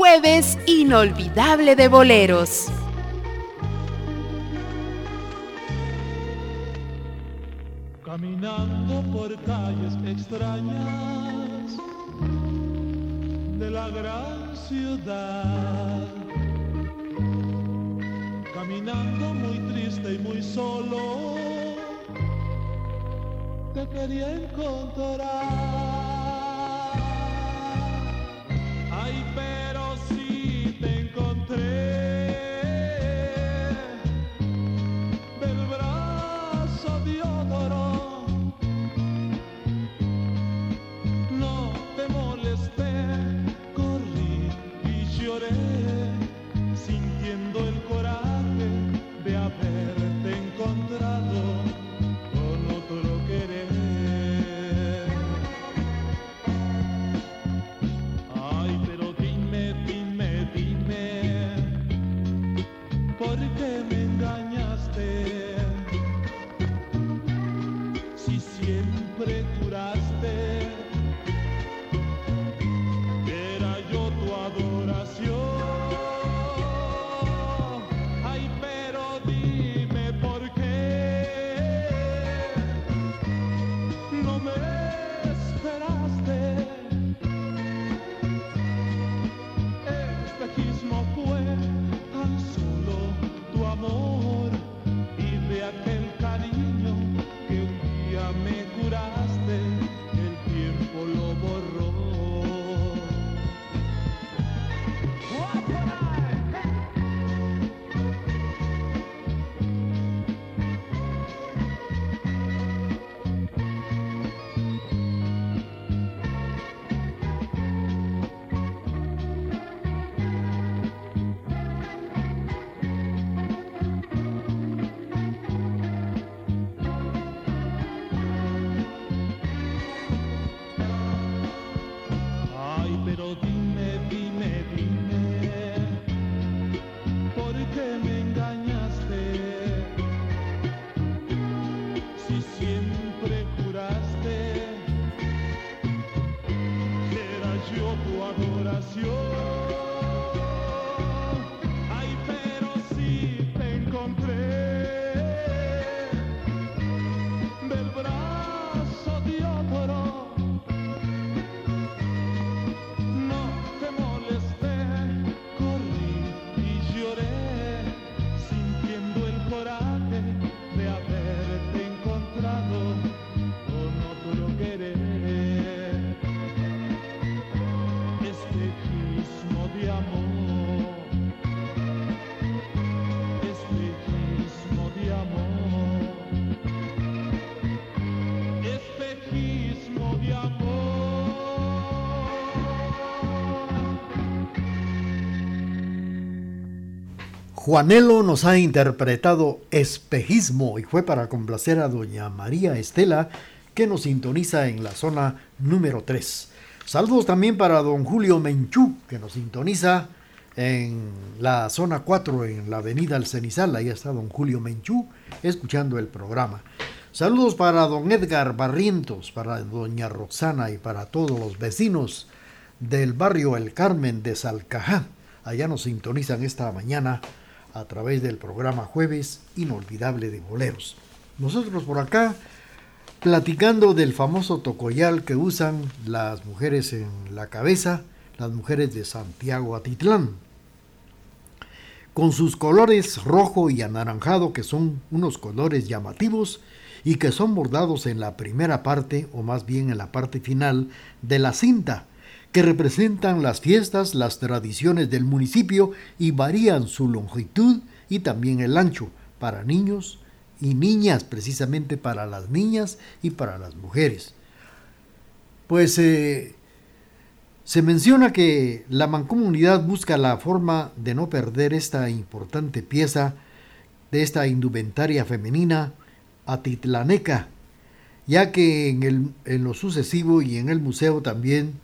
Jueves inolvidable de boleros. Caminando por calles extrañas de la gran ciudad. Caminando muy triste y muy solo, te quería encontrar. Juanelo nos ha interpretado Espejismo y fue para complacer a doña María Estela que nos sintoniza en la zona número 3. Saludos también para don Julio Menchú que nos sintoniza en la zona 4 en la avenida El Cenizal. Ahí está don Julio Menchú escuchando el programa. Saludos para don Edgar Barrientos, para doña Roxana y para todos los vecinos del barrio El Carmen de Salcajá. Allá nos sintonizan esta mañana a través del programa Jueves Inolvidable de Boleros. Nosotros por acá platicando del famoso tocoyal que usan las mujeres en la cabeza, las mujeres de Santiago Atitlán. Con sus colores rojo y anaranjado, que son unos colores llamativos y que son bordados en la primera parte, o más bien en la parte final, de la cinta, que representan las fiestas, las tradiciones del municipio y varían su longitud y también el ancho para niños y niñas, precisamente para las niñas y para las mujeres. Pues eh, se menciona que la mancomunidad busca la forma de no perder esta importante pieza de esta indumentaria femenina atitlaneca, ya que en, el, en lo sucesivo y en el museo también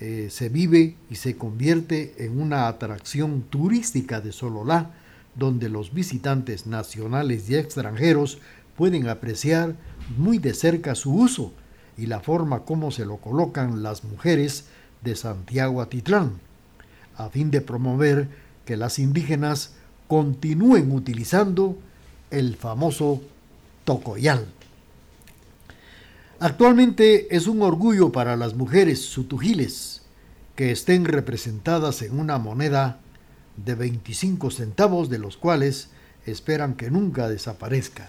eh, se vive y se convierte en una atracción turística de Sololá, donde los visitantes nacionales y extranjeros pueden apreciar muy de cerca su uso y la forma como se lo colocan las mujeres de Santiago Atitlán. a fin de promover que las indígenas continúen utilizando el famoso tocoyal. Actualmente es un orgullo para las mujeres sutujiles que estén representadas en una moneda de 25 centavos, de los cuales esperan que nunca desaparezca.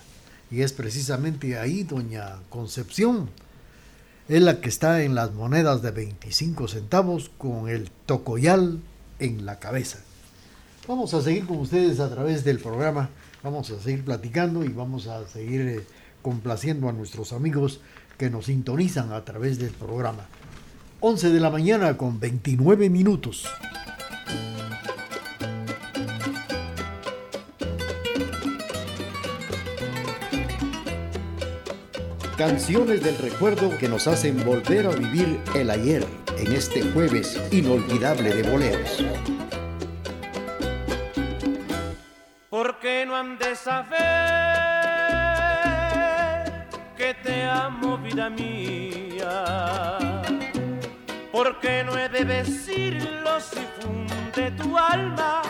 Y es precisamente ahí doña Concepción, es la que está en las monedas de 25 centavos con el tocoyal en la cabeza. Vamos a seguir con ustedes a través del programa, vamos a seguir platicando y vamos a seguir eh, complaciendo a nuestros amigos que nos sintonizan a través del programa. 11 de la mañana con 29 minutos. Canciones del recuerdo que nos hacen volver a vivir el ayer en este jueves inolvidable de boleros. ¿Por qué no han de saber amo, vida mía? ¿Por qué no he de decirlo si funde tu alma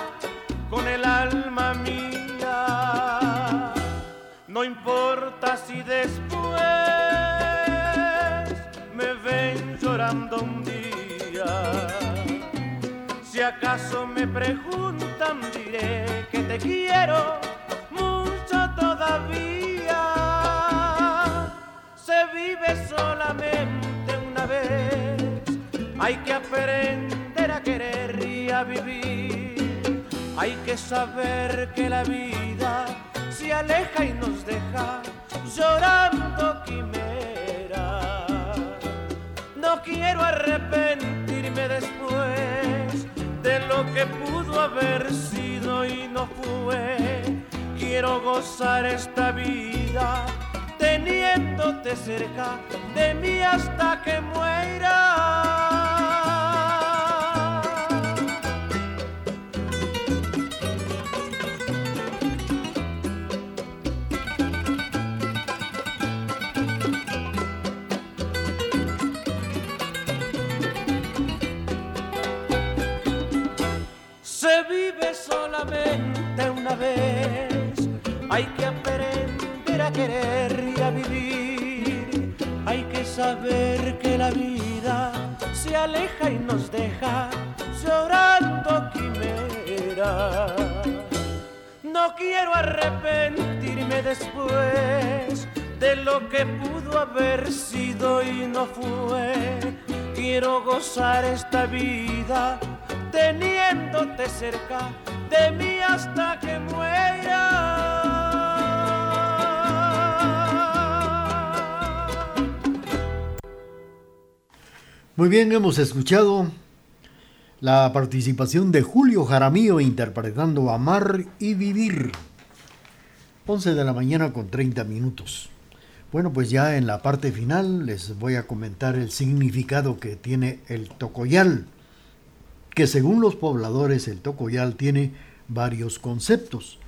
con el alma mía? No importa si después me ven llorando un día. Si acaso me preguntan, diré que te quiero mucho todavía. Vive solamente una vez, hay que aprender a querer y a vivir. Hay que saber que la vida se aleja y nos deja llorando quimera. No quiero arrepentirme después de lo que pudo haber sido y no fue. Quiero gozar esta vida teniéndote cerca de mí hasta que muera. solamente una vez. Hay que aprender a querer saber que la vida se aleja y nos deja llorando quimera. No quiero arrepentirme después de lo que pudo haber sido y no fue. Quiero gozar esta vida teniéndote cerca de mí hasta que muera. Muy bien, hemos escuchado la participación de Julio Jaramillo interpretando Amar y Vivir. 11 de la mañana con 30 minutos. Bueno, pues ya en la parte final les voy a comentar el significado que tiene el tocoyal que según los pobladores el Tocoyal tiene varios conceptos.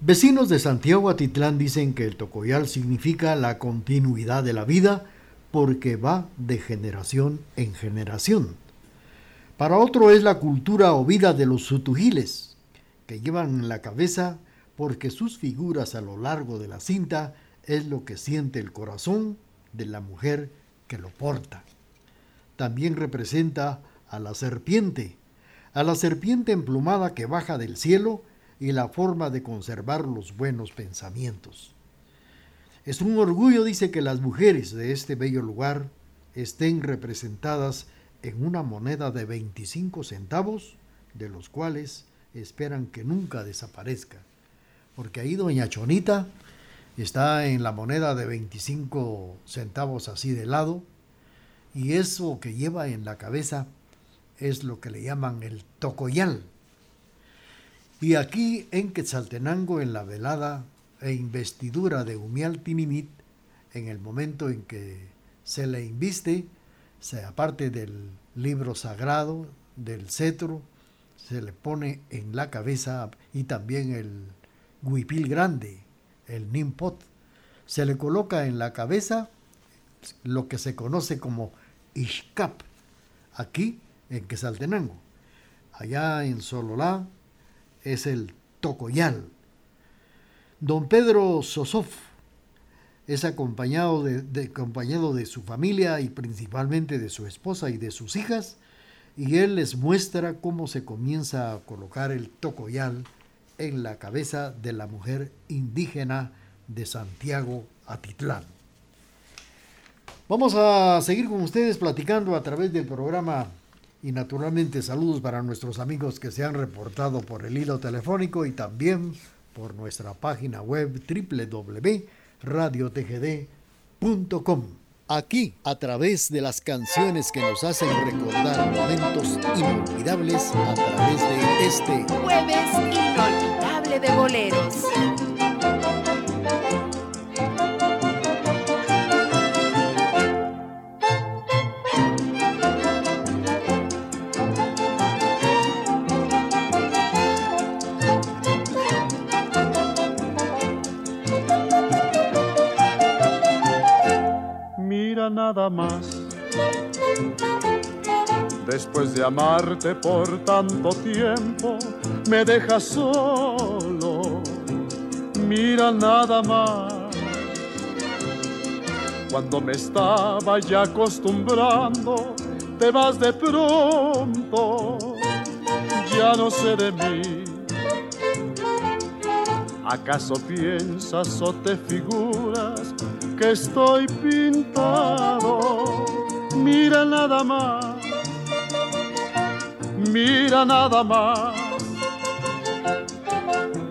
Vecinos de Santiago Atitlán dicen que el Tocoyal significa la continuidad de la vida porque va de generación en generación. Para otro es la cultura o vida de los sutujiles, que llevan en la cabeza porque sus figuras a lo largo de la cinta es lo que siente el corazón de la mujer que lo porta. También representa a la serpiente, a la serpiente emplumada que baja del cielo y la forma de conservar los buenos pensamientos. Es un orgullo, dice, que las mujeres de este bello lugar estén representadas en una moneda de 25 centavos, de los cuales esperan que nunca desaparezca. Porque ahí doña Chonita está en la moneda de 25 centavos así de lado, y eso que lleva en la cabeza es lo que le llaman el tocoyal. Y aquí en Quetzaltenango, en la velada e investidura de Umial Tinimit, en el momento en que se le inviste, se aparte del libro sagrado, del cetro, se le pone en la cabeza y también el huipil grande, el nimpot. Se le coloca en la cabeza lo que se conoce como ishkap. Aquí en Quesaltenango. allá en Sololá, es el Tocoyal. Don Pedro Sosov es acompañado de, acompañado de su familia y principalmente de su esposa y de sus hijas, y él les muestra cómo se comienza a colocar el tocoyal en la cabeza de la mujer indígena de Santiago Atitlán. Vamos a seguir con ustedes platicando a través del programa y naturalmente saludos para nuestros amigos que se han reportado por el hilo telefónico y también por nuestra página web www.radiotgd.com. Aquí, a través de las canciones que nos hacen recordar momentos inolvidables a través de este jueves inolvidable de boleros. Nada más. Después de amarte por tanto tiempo, me dejas solo. Mira nada más. Cuando me estaba ya acostumbrando, te vas de pronto. Ya no sé de mí. ¿Acaso piensas o te figuras que estoy pintado. Mira nada más, mira nada más.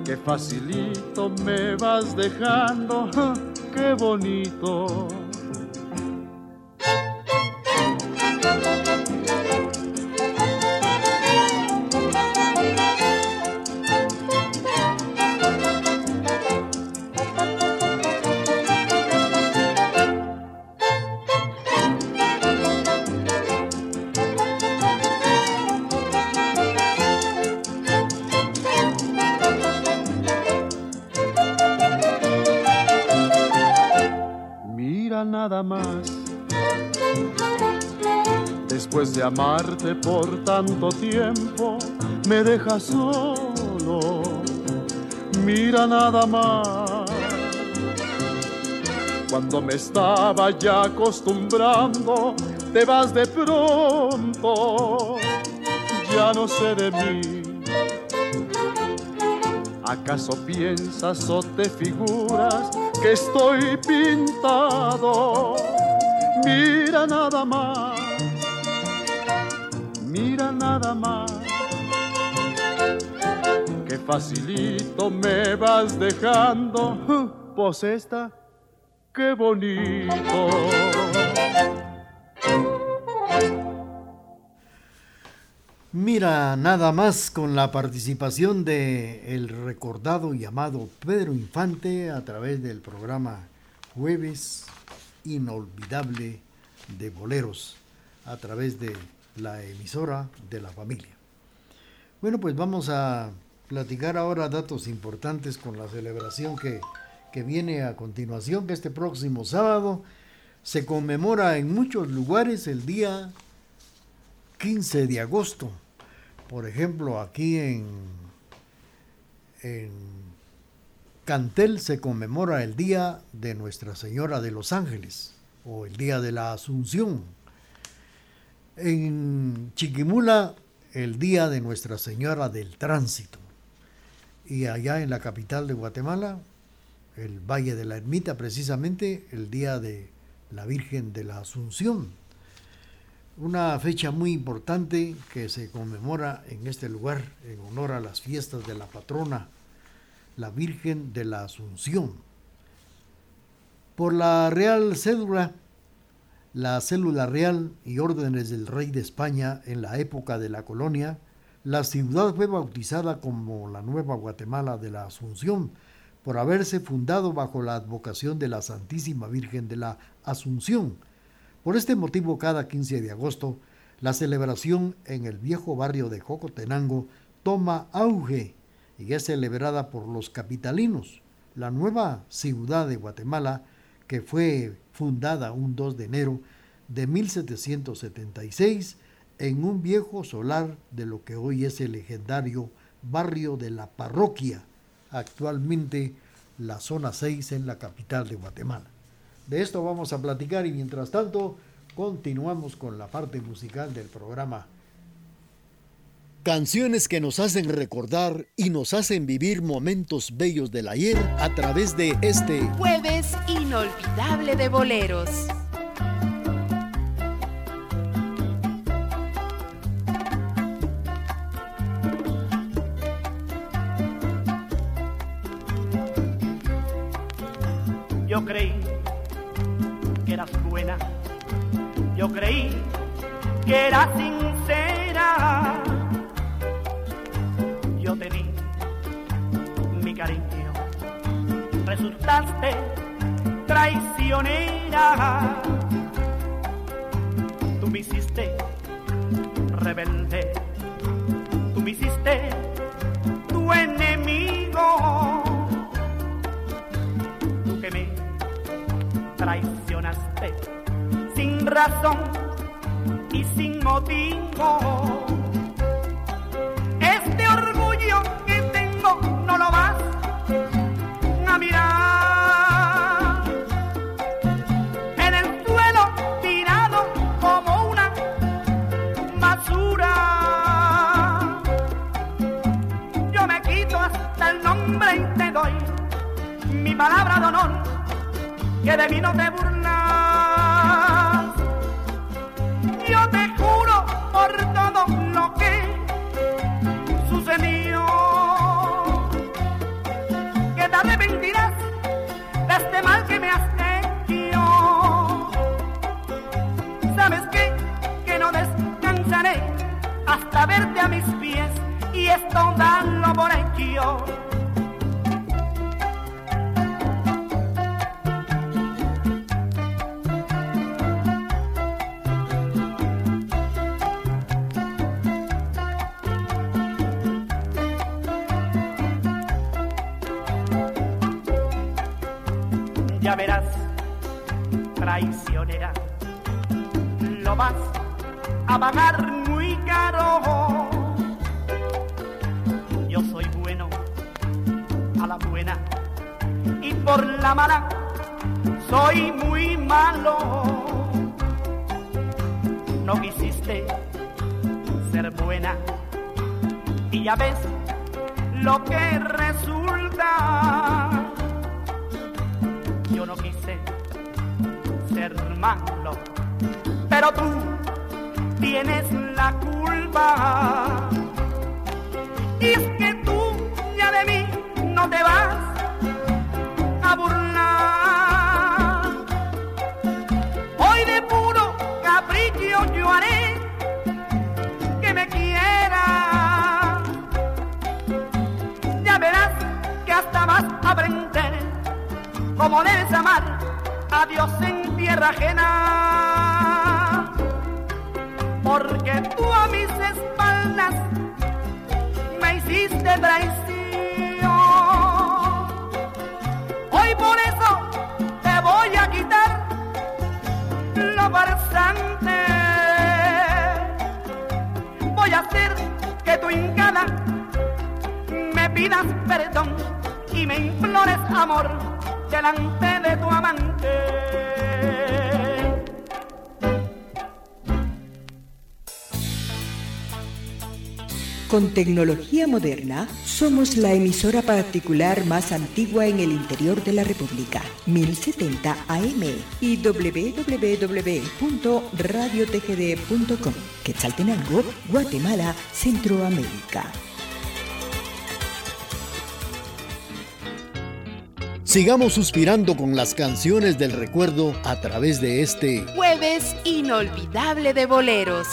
Qué facilito me vas dejando, qué bonito. Después de amarte por tanto tiempo, me dejas solo. Mira nada más. Cuando me estaba ya acostumbrando, te vas de pronto. Ya no sé de mí. ¿Acaso piensas o te figuras que estoy pintado? Mira nada más mira nada más. Qué facilito me vas dejando, pues esta, qué bonito. Mira, nada más con la participación de el recordado y amado Pedro Infante a través del programa Jueves Inolvidable de Boleros, a través de la emisora de la familia. Bueno, pues vamos a platicar ahora datos importantes con la celebración que, que viene a continuación, que este próximo sábado se conmemora en muchos lugares el día 15 de agosto. Por ejemplo, aquí en, en Cantel se conmemora el día de Nuestra Señora de los Ángeles o el día de la Asunción en Chiquimula, el día de Nuestra Señora del Tránsito. Y allá en la capital de Guatemala, el Valle de la Ermita, precisamente el día de la Virgen de la Asunción. Una fecha muy importante que se conmemora en este lugar en honor a las fiestas de la patrona, la Virgen de la Asunción. Por la Real Cédula la célula real y órdenes del rey de España en la época de la colonia, la ciudad fue bautizada como la Nueva Guatemala de la Asunción, por haberse fundado bajo la advocación de la Santísima Virgen de la Asunción. Por este motivo, cada 15 de agosto, la celebración en el viejo barrio de Jocotenango toma auge y es celebrada por los capitalinos. La nueva ciudad de Guatemala, que fue fundada un 2 de enero de 1776 en un viejo solar de lo que hoy es el legendario barrio de la parroquia, actualmente la zona 6 en la capital de Guatemala. De esto vamos a platicar y mientras tanto continuamos con la parte musical del programa. Canciones que nos hacen recordar y nos hacen vivir momentos bellos del ayer a través de este jueves inolvidable de boleros. Yo creí que eras sincera. Yo te mi cariño, resultaste traicionera. Tú me hiciste rebelde, tú me hiciste tu enemigo traicionaste razón y sin motivo. Este orgullo que tengo no lo vas a mirar. En el suelo tirado como una basura. Yo me quito hasta el nombre y te doy mi palabra de honor que de mí no te burlas. Yo te juro por todo lo que sucedió, que te arrepentirás de este mal que me has hecho. ¿Sabes qué? Que no descansaré hasta verte a mis pies y esto darlo por hecho. A pagar muy caro. Yo soy bueno a la buena y por la mala soy muy malo. No quisiste ser buena y ya ves lo que resulta yo no quise ser malo, pero tú tienes la culpa. Y es que tú ya de mí no te vas a burlar. Hoy de puro capricho yo haré que me quiera. Ya verás que hasta vas a aprender como debes amar a Dios en tierra ajena. Porque tú a mis espaldas me hiciste traición. Hoy por eso te voy a quitar lo farsante. Voy a hacer que tu hincada me pidas perdón y me implores amor delante de tu amante. Con tecnología moderna, somos la emisora particular más antigua en el interior de la República, 1070 AM y www.radiotgd.com, Quetzaltenango, Guatemala, Centroamérica. Sigamos suspirando con las canciones del recuerdo a través de este jueves inolvidable de boleros.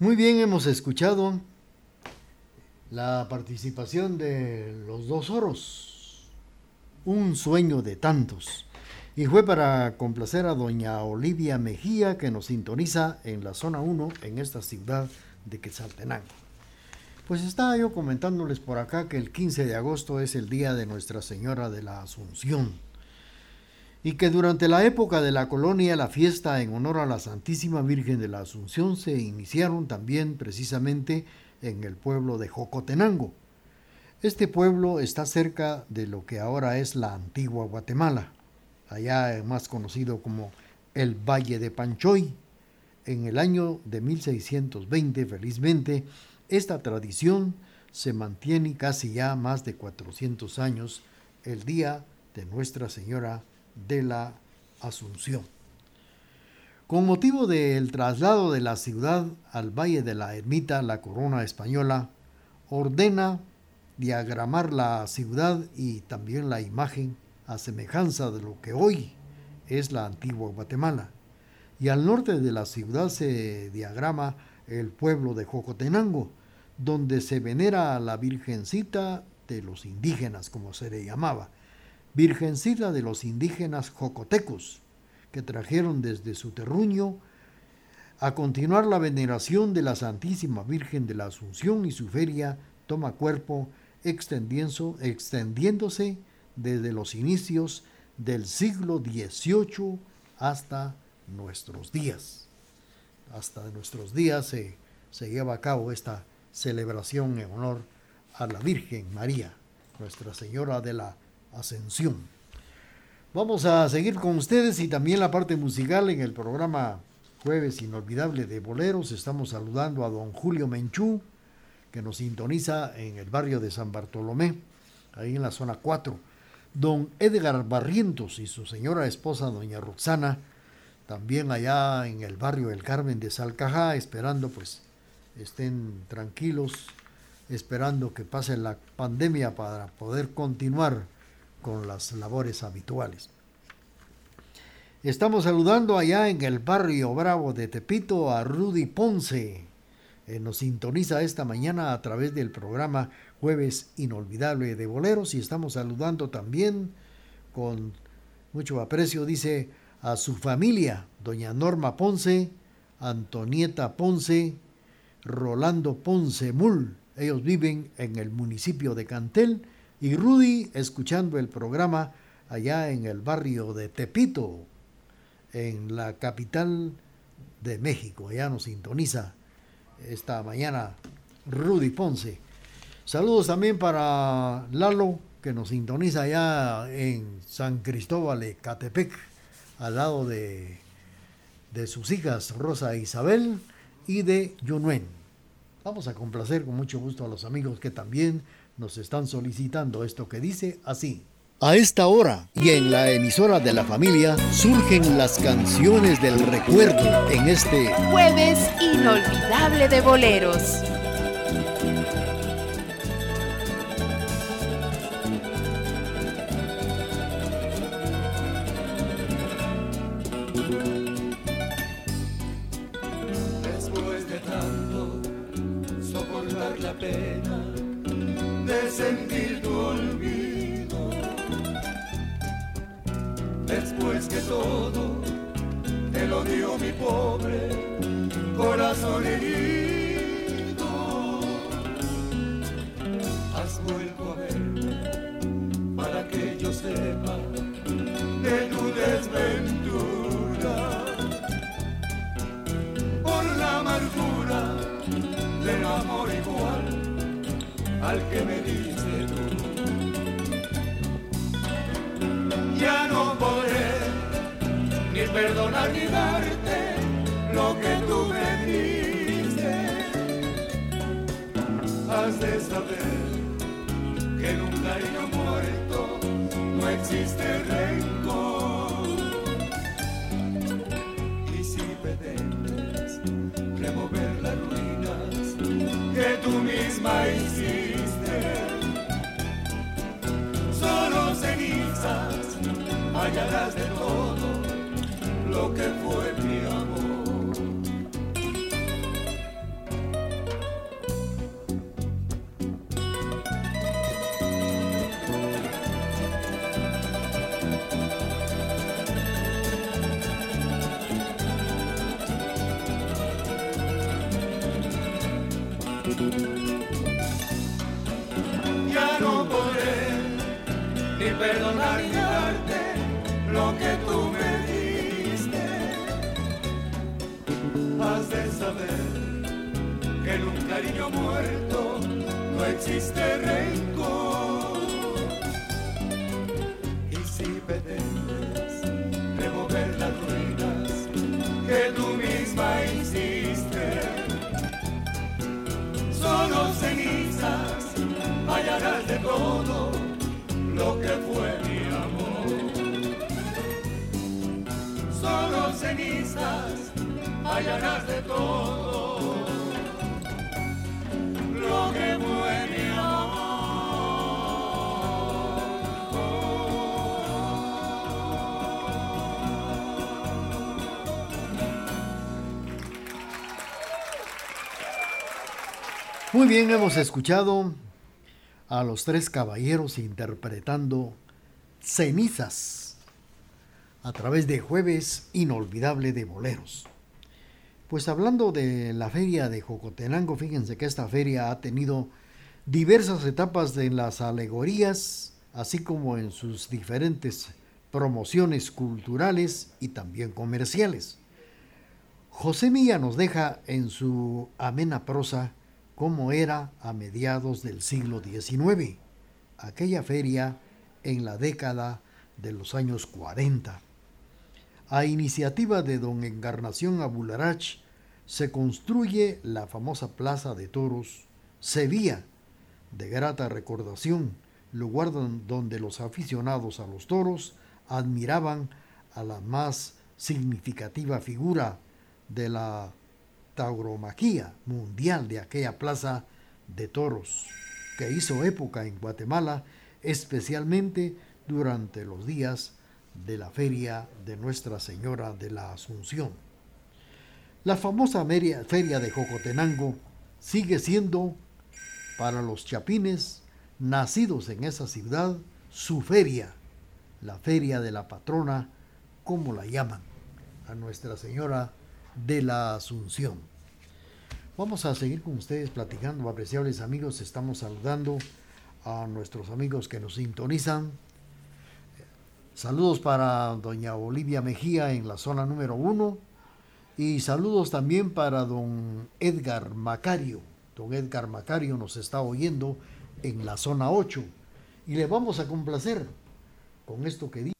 Muy bien, hemos escuchado la participación de los dos oros. Un sueño de tantos. Y fue para complacer a doña Olivia Mejía que nos sintoniza en la zona 1 en esta ciudad de Quetzaltenango. Pues estaba yo comentándoles por acá que el 15 de agosto es el día de Nuestra Señora de la Asunción y que durante la época de la colonia la fiesta en honor a la Santísima Virgen de la Asunción se iniciaron también precisamente en el pueblo de Jocotenango. Este pueblo está cerca de lo que ahora es la antigua Guatemala, allá más conocido como el Valle de Panchoy. En el año de 1620, felizmente, esta tradición se mantiene casi ya más de 400 años, el día de Nuestra Señora de la Asunción. Con motivo del traslado de la ciudad al Valle de la Ermita, la corona española ordena diagramar la ciudad y también la imagen a semejanza de lo que hoy es la antigua Guatemala. Y al norte de la ciudad se diagrama el pueblo de Jocotenango, donde se venera a la Virgencita de los indígenas, como se le llamaba, Virgencita de los indígenas jocotecos, que trajeron desde su terruño a continuar la veneración de la Santísima Virgen de la Asunción y su feria toma cuerpo extendiéndose desde los inicios del siglo XVIII hasta nuestros días. Hasta nuestros días se, se lleva a cabo esta celebración en honor a la Virgen María, Nuestra Señora de la Ascensión. Vamos a seguir con ustedes y también la parte musical en el programa Jueves Inolvidable de Boleros. Estamos saludando a don Julio Menchú, que nos sintoniza en el barrio de San Bartolomé, ahí en la zona 4. Don Edgar Barrientos y su señora esposa, doña Roxana, también allá en el barrio del Carmen de Salcajá, esperando pues estén tranquilos, esperando que pase la pandemia para poder continuar con las labores habituales. Estamos saludando allá en el barrio Bravo de Tepito a Rudy Ponce. Eh, nos sintoniza esta mañana a través del programa Jueves Inolvidable de Boleros y estamos saludando también con mucho aprecio, dice, a su familia, doña Norma Ponce, Antonieta Ponce, Rolando Ponce Mul. Ellos viven en el municipio de Cantel y Rudy escuchando el programa allá en el barrio de Tepito, en la capital de México. Allá nos sintoniza esta mañana Rudy Ponce. Saludos también para Lalo, que nos sintoniza allá en San Cristóbal de Catepec, al lado de, de sus hijas Rosa e Isabel y de Yunuen. Vamos a complacer con mucho gusto a los amigos que también nos están solicitando esto que dice así. A esta hora y en la emisora de la familia surgen las canciones del recuerdo en este jueves inolvidable de boleros. Existe rencor. Y si pretendes remover las ruinas que tú misma hiciste, solo cenizas hallarás de todo lo que fue Muy bien, hemos escuchado a los tres caballeros interpretando Cenizas a través de Jueves Inolvidable de Boleros. Pues hablando de la feria de Jocotenango, fíjense que esta feria ha tenido diversas etapas en las alegorías, así como en sus diferentes promociones culturales y también comerciales. José Milla nos deja en su amena prosa cómo era a mediados del siglo XIX, aquella feria en la década de los años 40. A iniciativa de don Encarnación Abularach se construye la famosa Plaza de Toros Sevilla, de grata recordación, lugar donde los aficionados a los toros admiraban a la más significativa figura de la tauromaquia mundial de aquella plaza de toros, que hizo época en Guatemala, especialmente durante los días de la feria de Nuestra Señora de la Asunción. La famosa feria de Jocotenango sigue siendo para los chapines nacidos en esa ciudad su feria, la feria de la patrona, como la llaman, a Nuestra Señora de la Asunción. Vamos a seguir con ustedes platicando, apreciables amigos. Estamos saludando a nuestros amigos que nos sintonizan. Saludos para doña Olivia Mejía en la zona número uno. Y saludos también para don Edgar Macario. Don Edgar Macario nos está oyendo en la zona 8. Y le vamos a complacer con esto que dice.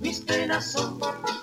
mis penas son por ti.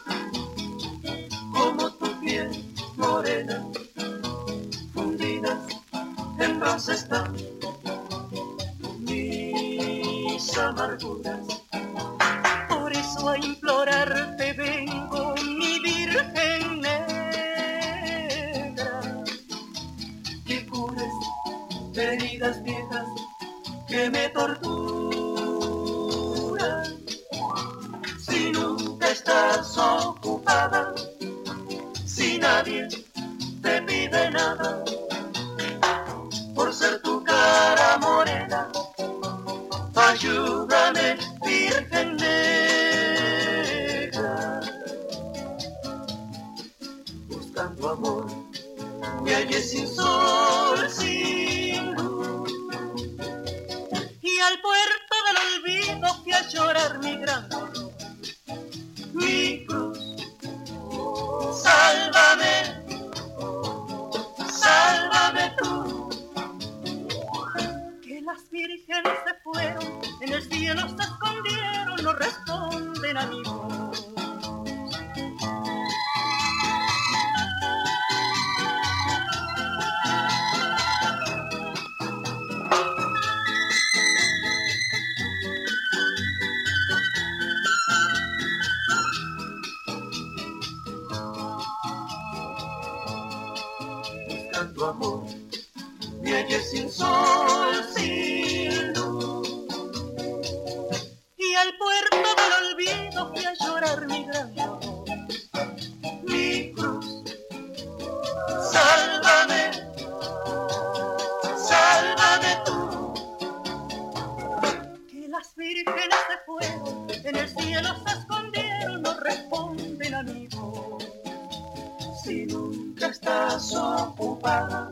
está só por falar.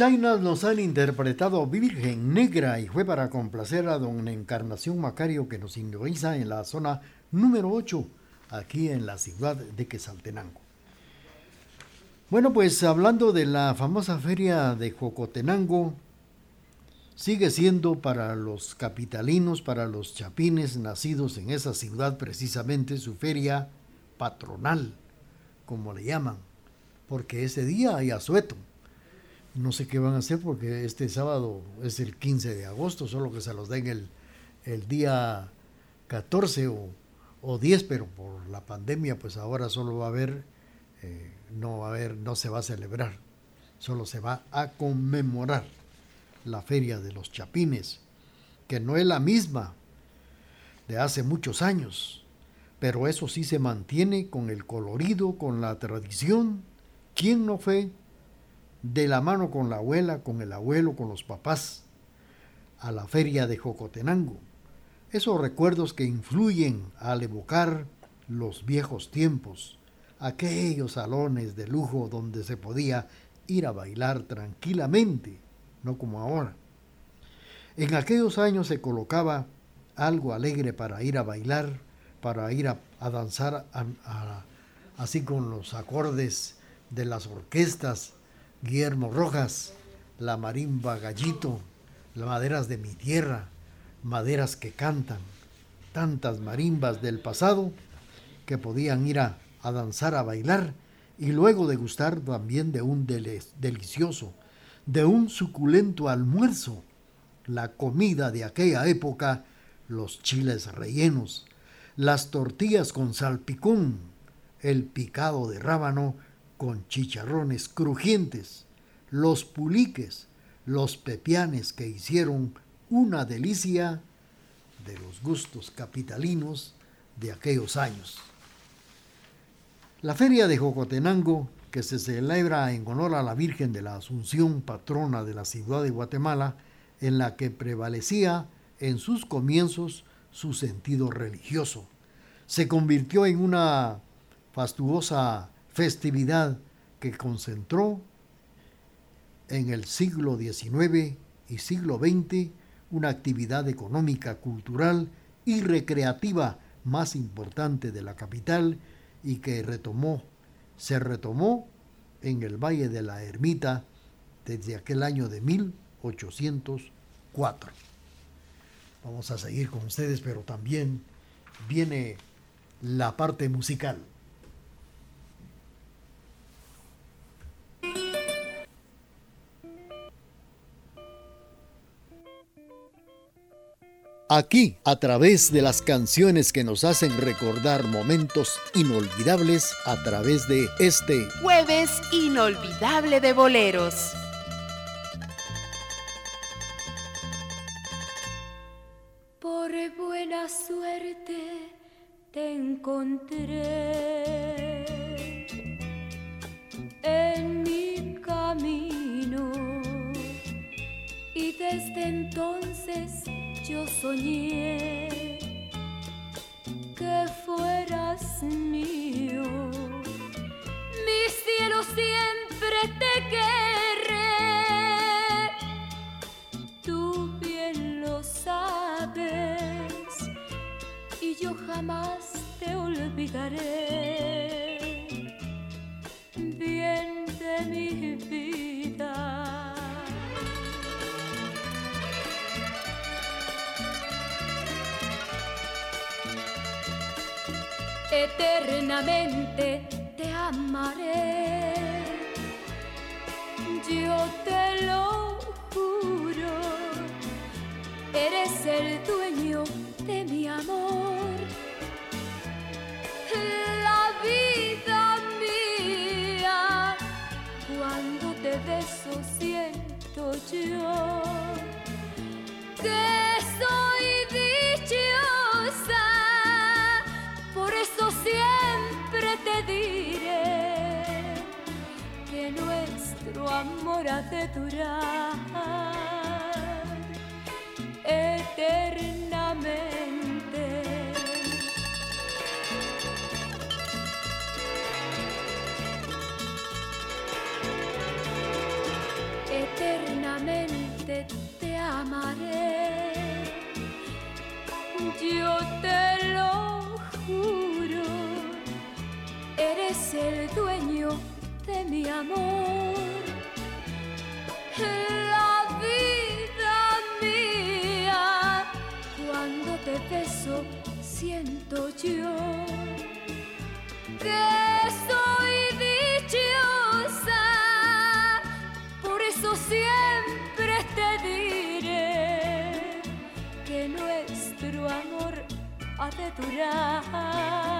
Chinas nos han interpretado Virgen Negra y fue para complacer a don Encarnación Macario que nos sintoniza en la zona número 8, aquí en la ciudad de Quesaltenango. Bueno, pues hablando de la famosa feria de Jocotenango, sigue siendo para los capitalinos, para los chapines nacidos en esa ciudad precisamente su feria patronal, como le llaman, porque ese día hay asueto no sé qué van a hacer porque este sábado es el 15 de agosto, solo que se los den el, el día 14 o, 10, pero por la pandemia pues ahora solo va a haber, eh, no va a haber, no se va a celebrar, solo se va a conmemorar la feria de los chapines, que no es la misma de hace muchos años, pero eso sí se mantiene con el colorido, con la tradición. ¿Quién no fue de la mano con la abuela, con el abuelo, con los papás, a la feria de Jocotenango. Esos recuerdos que influyen al evocar los viejos tiempos, aquellos salones de lujo donde se podía ir a bailar tranquilamente, no como ahora. En aquellos años se colocaba algo alegre para ir a bailar, para ir a, danzar así con los acordes de las orquestas, Guillermo Rojas, la marimba Gallito, las maderas de mi tierra, maderas que cantan, tantas marimbas del pasado que podían ir a, danzar, a bailar y luego degustar también de un delicioso, de un suculento almuerzo, la comida de aquella época, los chiles rellenos, las tortillas con salpicón, el picado de rábano con chicharrones crujientes, los puliques, los pepianes que hicieron una delicia de los gustos capitalinos de aquellos años. La feria de Jocotenango, que se celebra en honor a la Virgen de la Asunción, patrona de la ciudad de Guatemala, en la que prevalecía en sus comienzos su sentido religioso. Se convirtió en una fastuosa festividad que concentró en el siglo XIX y siglo XX una actividad económica, cultural y recreativa más importante de la capital y que retomó, se retomó en el Valle de la Ermita desde aquel año de 1804. Vamos a seguir con ustedes, pero también viene la parte musical. Aquí, a través de las canciones que nos hacen recordar momentos inolvidables, a través de este jueves inolvidable de boleros. Por buena suerte te encontré yo soñé que fueras mío. Mi cielo siempre te querré. Tú bien lo sabes y yo jamás te olvidaré. Eternamente te amaré. Yo te lo juro, eres el dueño de mi amor. La vida mía, cuando te beso siento yo amor ha de durar eternamente. Eternamente te amaré, yo te lo juro, eres el dueño de mi amor siento yo que soy dichosa. Por eso siempre te diré que nuestro amor ha de durar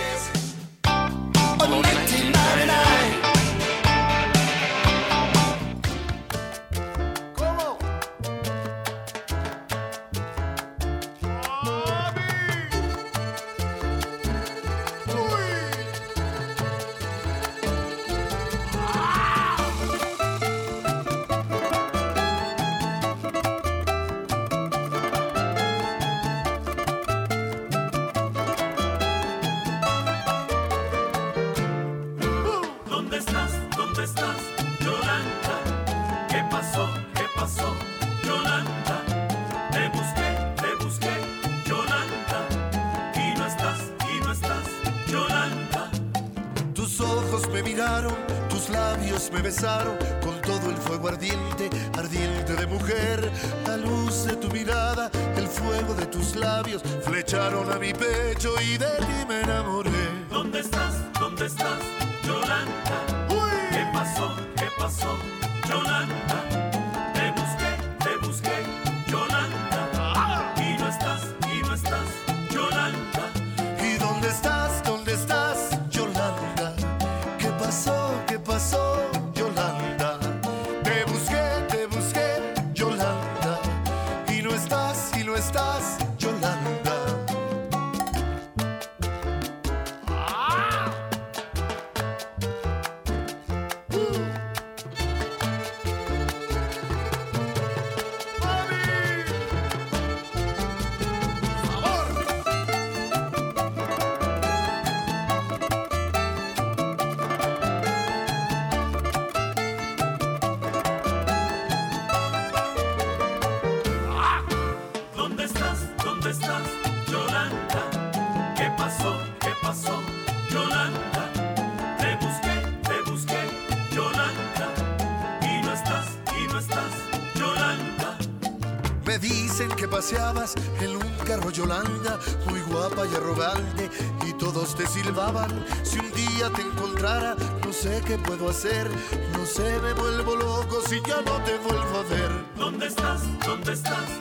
Carro Yolanda, muy guapa y arrogante, y todos te silbaban. Si un día te encontrara, no sé qué puedo hacer, no sé, me vuelvo loco si ya no te vuelvo a ver. ¿Dónde estás? ¿Dónde estás,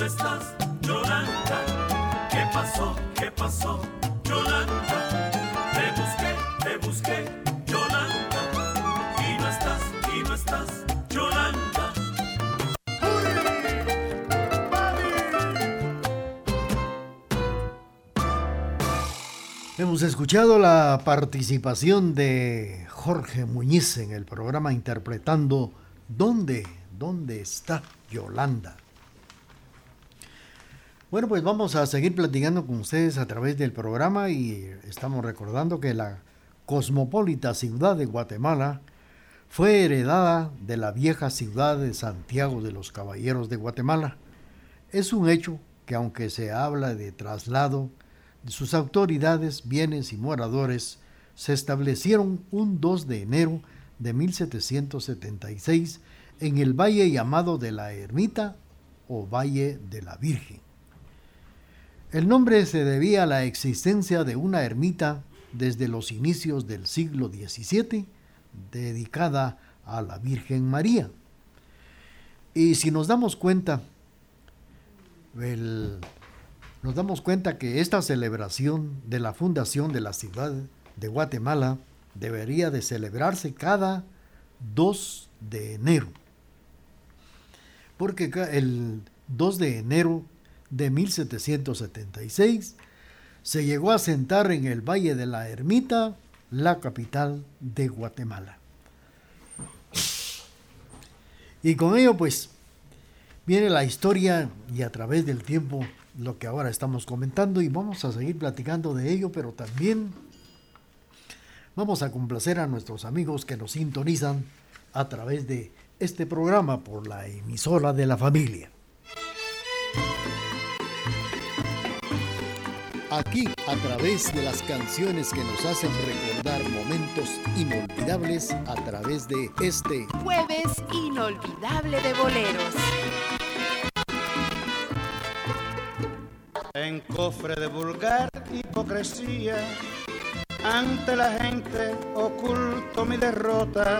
¿Dónde estás, Yolanda? ¿Qué pasó? ¿Qué pasó, Yolanda? Te busqué, te busqué, Yolanda. Y no estás, y no estás, Yolanda. Hemos escuchado la participación de Jorge Muñiz en el programa interpretando ¿Dónde? ¿Dónde está Yolanda? Bueno, pues vamos a seguir platicando con ustedes a través del programa y estamos recordando que la cosmopolita ciudad de Guatemala fue heredada de la vieja ciudad de Santiago de los Caballeros de Guatemala. Es un hecho que aunque se habla de traslado sus autoridades, bienes y moradores, se establecieron un 2 de enero de 1776 en el valle llamado de la Ermita o Valle de la Virgen. El nombre se debía a la existencia de una ermita desde los inicios del siglo XVII dedicada a la Virgen María. Y si nos damos cuenta, nos damos cuenta que esta celebración de la fundación de la ciudad de Guatemala debería de celebrarse cada 2 de enero. Porque el 2 de enero de 1776 se llegó a sentar en el Valle de la Ermita, la capital de Guatemala. Y con ello pues viene la historia y a través del tiempo lo que ahora estamos comentando y vamos a seguir platicando de ello, pero también vamos a complacer a nuestros amigos que nos sintonizan a través de este programa por la emisora de la familia. Aquí, a través de las canciones que nos hacen recordar momentos inolvidables, a través de este Jueves inolvidable de boleros. En cofre de vulgar hipocresía, ante la gente oculto mi derrota,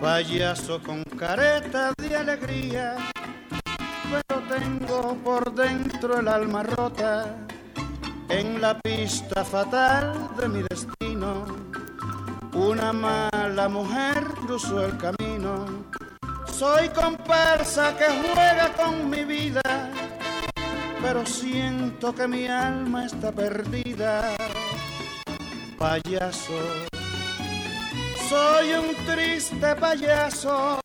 payaso con careta de alegría, pero tengo por dentro el alma rota en la pista fatal de mi destino. Una mala mujer cruzó el camino. Soy comparsa que juega con mi vida, pero siento que mi alma está perdida. Payaso, soy un triste payaso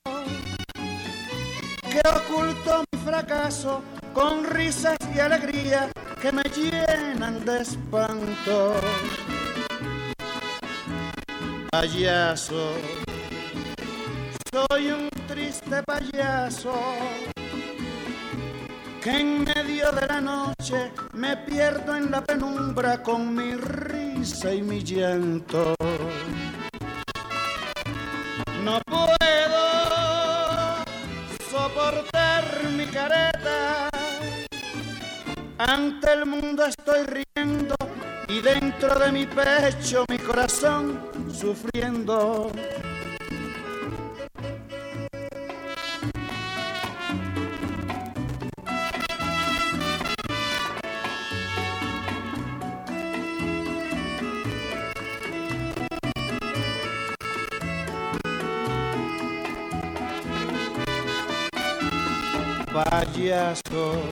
que oculto mi fracaso con risas y alegría que me llenan de espanto. Payaso, soy un triste payaso que en medio de la noche me pierdo en la penumbra con mi risa y mi llanto. No puedo soportar mi careta ante el mundo estoy riendo y dentro de mi pecho mi corazón sufriendo. Payaso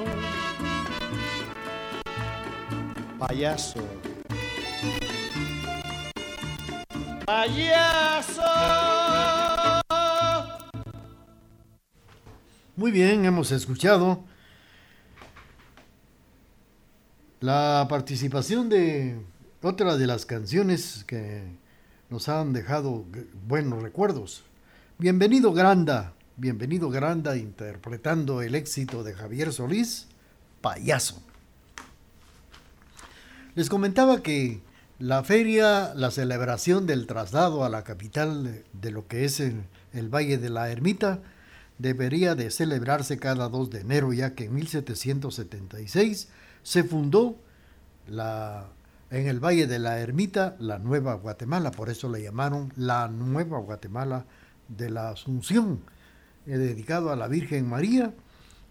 Payaso. Payaso. Muy bien, hemos escuchado la participación de otra de las canciones que nos han dejado buenos recuerdos. Bienvenido Granda, bienvenido Granda interpretando el éxito de Javier Solís, Payaso. Les comentaba que la feria, la celebración del traslado a la capital de lo que es el, Valle de la Ermita, debería de celebrarse cada 2 de enero, ya que en 1776 se fundó la, en el Valle de la Ermita la Nueva Guatemala, por eso le llamaron la Nueva Guatemala de la Asunción, eh, dedicado a la Virgen María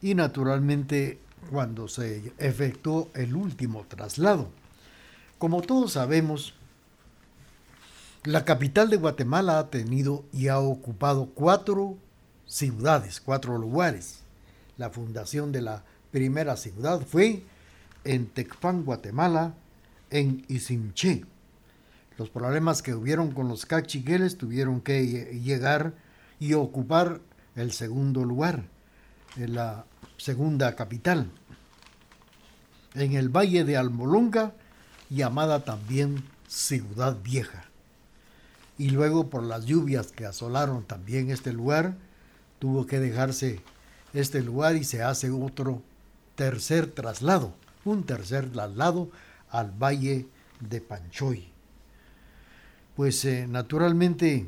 y naturalmente cuando se efectuó el último traslado. Como todos sabemos, la capital de Guatemala ha tenido y ha ocupado cuatro ciudades, cuatro lugares. La fundación de la primera ciudad fue en Tecpan, Guatemala, en Isimché. Los problemas que hubieron con los cachigueles tuvieron que llegar y ocupar el segundo lugar, en la segunda capital. En el valle de Almolonga llamada también Ciudad Vieja. Y luego por las lluvias que asolaron también este lugar, tuvo que dejarse este lugar y se hace otro tercer traslado, un tercer traslado al Valle de Panchoy. Pues eh, naturalmente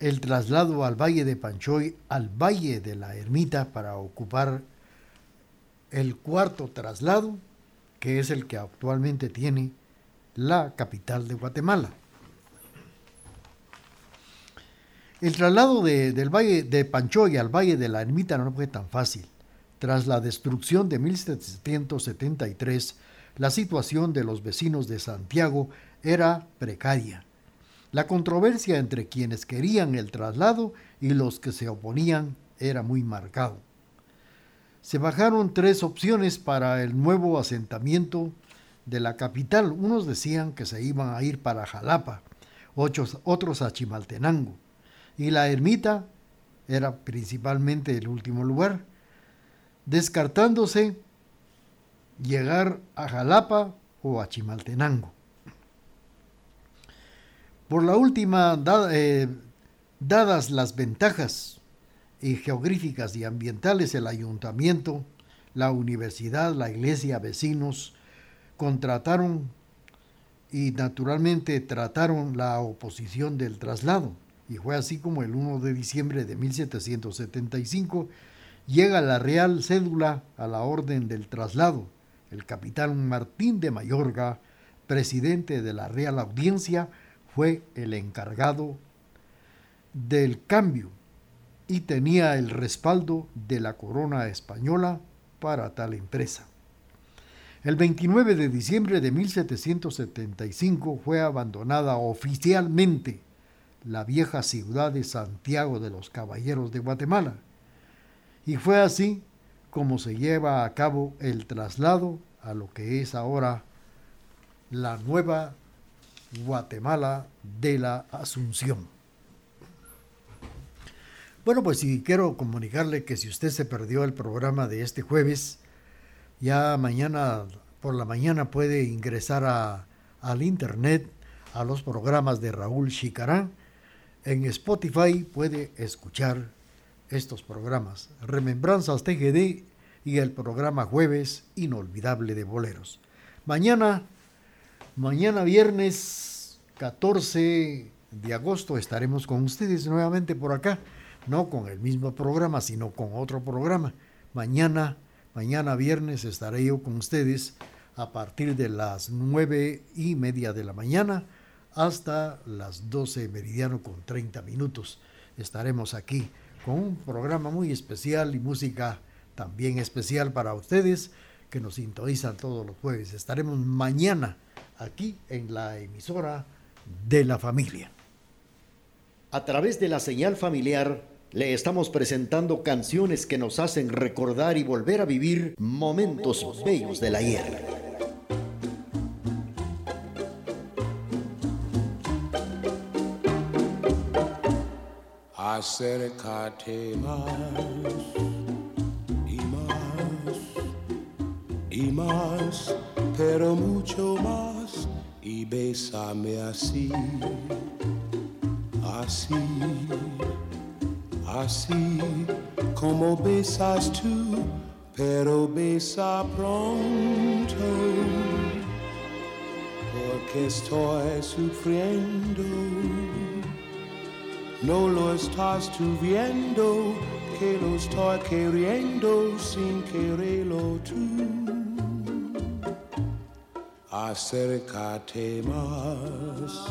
el traslado al Valle de Panchoy, al Valle de la Ermita para ocupar el cuarto traslado, que es el que actualmente tiene la capital de Guatemala. El traslado del valle de Panchoya al valle de la Ermita no fue tan fácil. Tras la destrucción de 1773, la situación de los vecinos de Santiago era precaria. La controversia entre quienes querían el traslado y los que se oponían era muy marcado se bajaron tres opciones para el nuevo asentamiento de la capital. Unos decían que se iban a ir para Jalapa, otros, otros a Chimaltenango. Y la ermita era principalmente el último lugar, descartándose llegar a Jalapa o a Chimaltenango. Por la última, eh, dadas las ventajas geográficas y ambientales, el ayuntamiento la universidad, la iglesia, vecinos, contrataron y naturalmente trataron la oposición del traslado. Y fue así como el 1 de diciembre de 1775 llega la real cédula a la orden del traslado. El capitán Martín de Mayorga, presidente de la Real Audiencia, fue el encargado del cambio y tenía el respaldo de la corona española para tal empresa. El 29 de diciembre de 1775 fue abandonada oficialmente la vieja ciudad de Santiago de los Caballeros de Guatemala. Y fue así como se lleva a cabo el traslado a lo que es ahora la nueva Guatemala de la Asunción. Bueno, pues si quiero comunicarle que si usted se perdió el programa de este jueves, ya mañana por la mañana puede ingresar a, al internet a los programas de Raúl Chicarán. En Spotify puede escuchar estos programas. Remembranzas TGD y el programa Jueves Inolvidable de Boleros. Mañana, mañana viernes 14 de agosto estaremos con ustedes nuevamente por acá no con el mismo programa, sino con otro programa. Mañana, mañana viernes estaré yo con ustedes a partir de las nueve y media de la mañana hasta las 12 meridiano con 30 minutos. Estaremos aquí con un programa muy especial y música también especial para ustedes que nos sintonizan todos los jueves. Estaremos mañana aquí en la emisora de la familia. A través de la señal familiar le estamos presentando canciones que nos hacen recordar y volver a vivir momentos bellos de la hierba. Acércate más y más y más, pero mucho más y bésame así, así así como besas tú, pero besa pronto, porque estoy sufriendo. No lo estás tú viendo, que lo estoy queriendo sin quererlo tú. Acércate más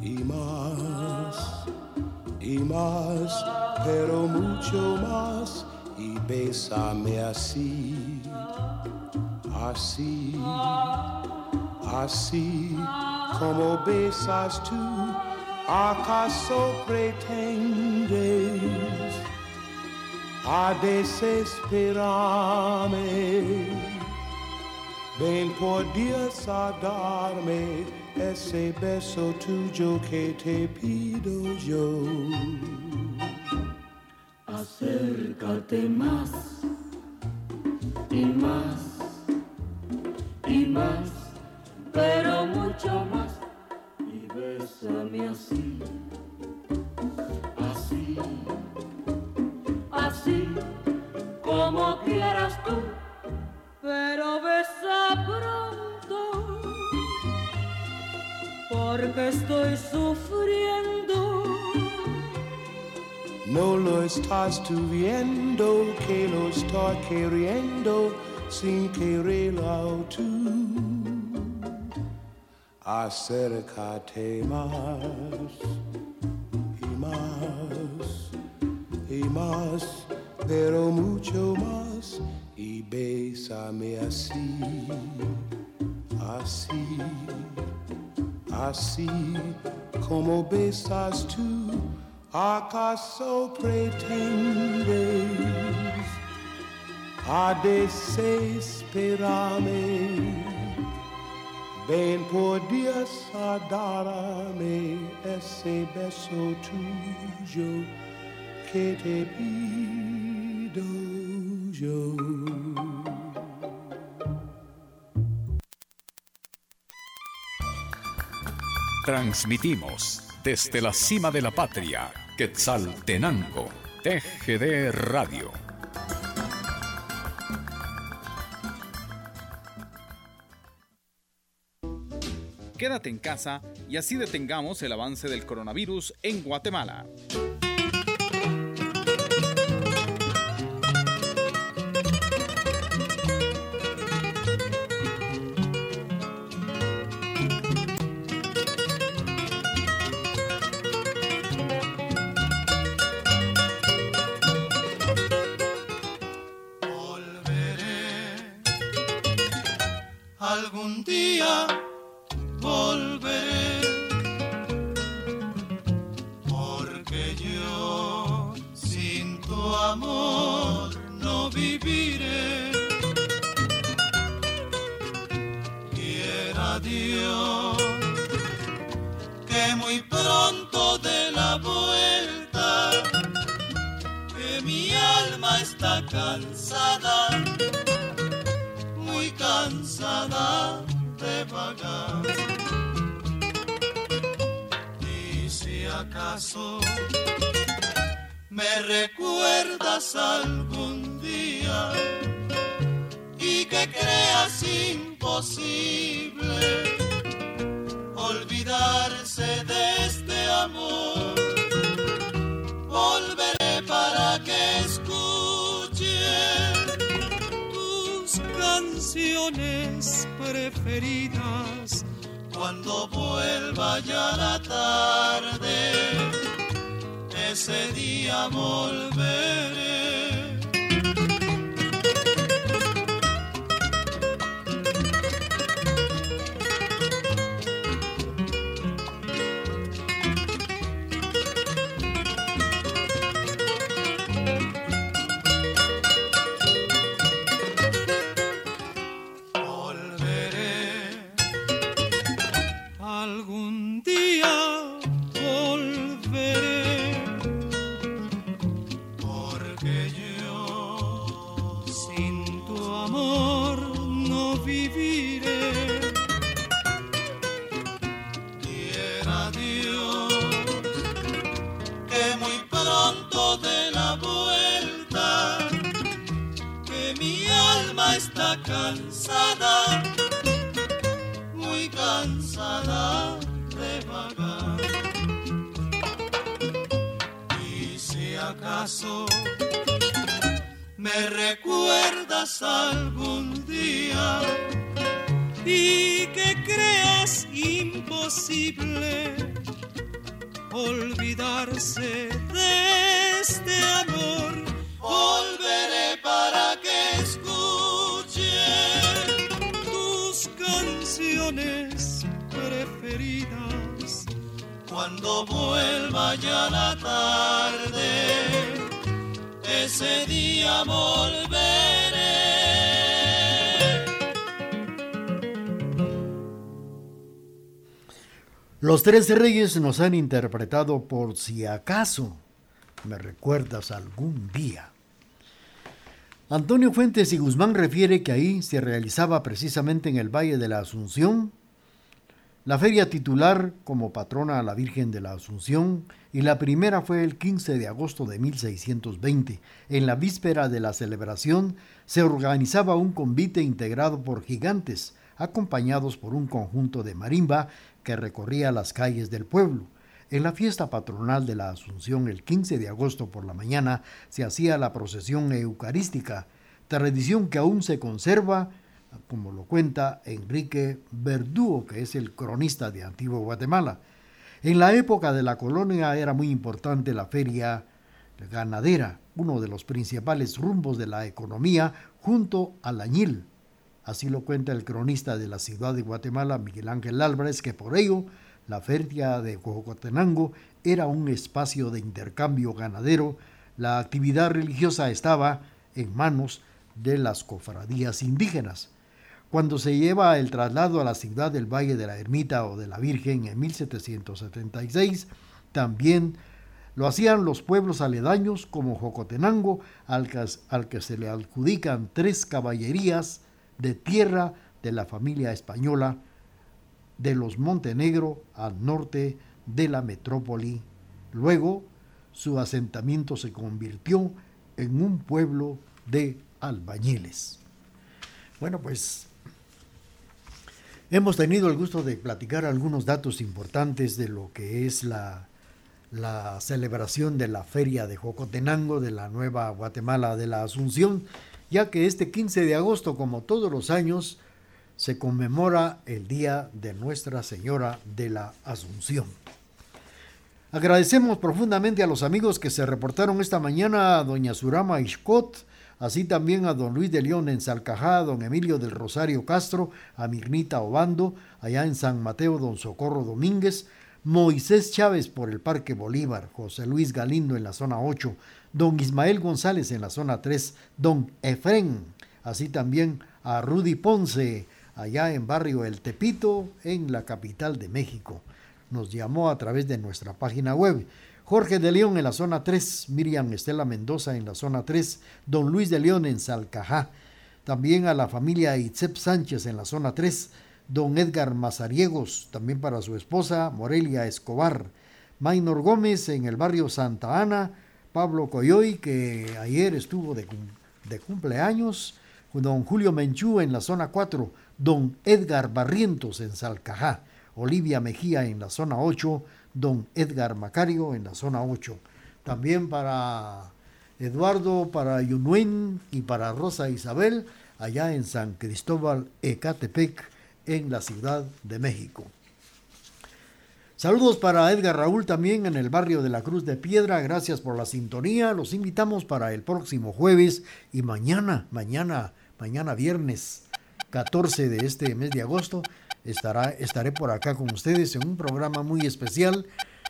y más y más, pero mucho más, y bésame así, así, así, como besas tú, acaso pretendes a desesperarme. Ven por Dios a darme ese beso tuyo que te pido yo. Acércate más y más y más, pero mucho más y bésame así, Estás tú viendo, que lo estoy queriendo sin quererlo tú. Acércate más y más y más, pero mucho más y bésame así, así así como besas tú, acaso pretendes a desesperarme. Ven por Dios a darme ese beso tuyo que te pido yo. Transmitimos desde la cima de la patria, Quetzaltenango, TGD Radio. Quédate en casa y así detengamos el avance del coronavirus en Guatemala. Los tres reyes nos han interpretado por si acaso me recuerdas algún día. Antonio Fuentes y Guzmán refiere que ahí se realizaba precisamente en el Valle de la Asunción la feria titular como patrona a la Virgen de la Asunción y la primera fue el 15 de agosto de 1620. En la víspera de la celebración se organizaba un convite integrado por gigantes, acompañados por un conjunto de marimba que recorría las calles del pueblo. En la fiesta patronal de la Asunción, el 15 de agosto por la mañana, se hacía la procesión eucarística, tradición que aún se conserva, como lo cuenta Enrique Verdugo, que es el cronista de Antiguo Guatemala. En la época de la colonia era muy importante la feria ganadera, uno de los principales rumbos de la economía junto al añil, Así lo cuenta el cronista de la ciudad de Guatemala, Miguel Ángel Álvarez, que por ello la feria de Cojocotenango era un espacio de intercambio ganadero. La actividad religiosa estaba en manos de las cofradías indígenas. Cuando se lleva el traslado a la ciudad del Valle de la Ermita o de la Virgen en 1776, también lo hacían los pueblos aledaños como Jocotenango, al que se le adjudican tres caballerías de tierra de la familia española de los Montenegro al norte de la metrópoli. Luego, su asentamiento se convirtió en un pueblo de albañiles. Bueno, pues Hemos tenido el gusto de platicar algunos datos importantes de lo que es la, la celebración de la Feria de Jocotenango de la Nueva Guatemala de la Asunción, ya que este 15 de agosto, como todos los años, se conmemora el Día de Nuestra Señora de la Asunción. Agradecemos profundamente a los amigos que se reportaron esta mañana a doña Surama Ishkot, así también a don Luis de León en Salcajá, a don Emilio del Rosario Castro, a Mirnita Obando, allá en San Mateo, don Socorro Domínguez, Moisés Chávez por el Parque Bolívar, José Luis Galindo en la zona 8, don Ismael González en la zona 3, don Efren, así también a Rudy Ponce, allá en barrio El Tepito, en la capital de México. Nos llamó a través de nuestra página web. Jorge de León en la zona 3, Miriam Estela Mendoza en la zona 3, don Luis de León en Salcajá. También a la familia Itzep Sánchez en la zona 3, don Edgar Mazariegos, también para su esposa Morelia Escobar. Maynor Gómez en el barrio Santa Ana, Pablo Coyoy, que ayer estuvo de, cumpleaños, don Julio Menchú en la zona 4, don Edgar Barrientos en Salcajá, Olivia Mejía en la zona 8, don Edgar Macario en la zona 8. También para Eduardo, para Yunuen y para Rosa Isabel, allá en San Cristóbal, Ecatepec, en la Ciudad de México. Saludos para Edgar Raúl también en el barrio de la Cruz de Piedra. Gracias por la sintonía. Los invitamos para el próximo jueves y mañana, mañana, mañana viernes 14 de este mes de agosto estará, estaré por acá con ustedes en un programa muy especial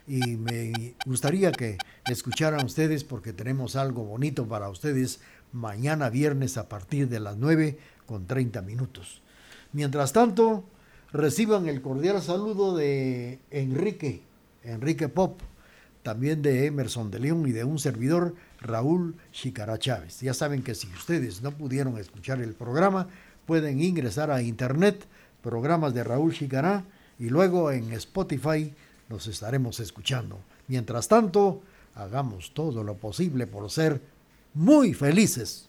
y me gustaría que escucharan ustedes porque tenemos algo bonito para ustedes mañana viernes a partir de las 9 con 30 minutos. Mientras tanto, reciban el cordial saludo de Enrique, Enrique Pop, también de Emerson de León y de un servidor, Raúl Chicara Chávez. Ya saben que si ustedes no pudieron escuchar el programa, pueden ingresar a internet, programas de Raúl Chicará, y luego en Spotify nos estaremos escuchando. Mientras tanto, hagamos todo lo posible por ser muy felices.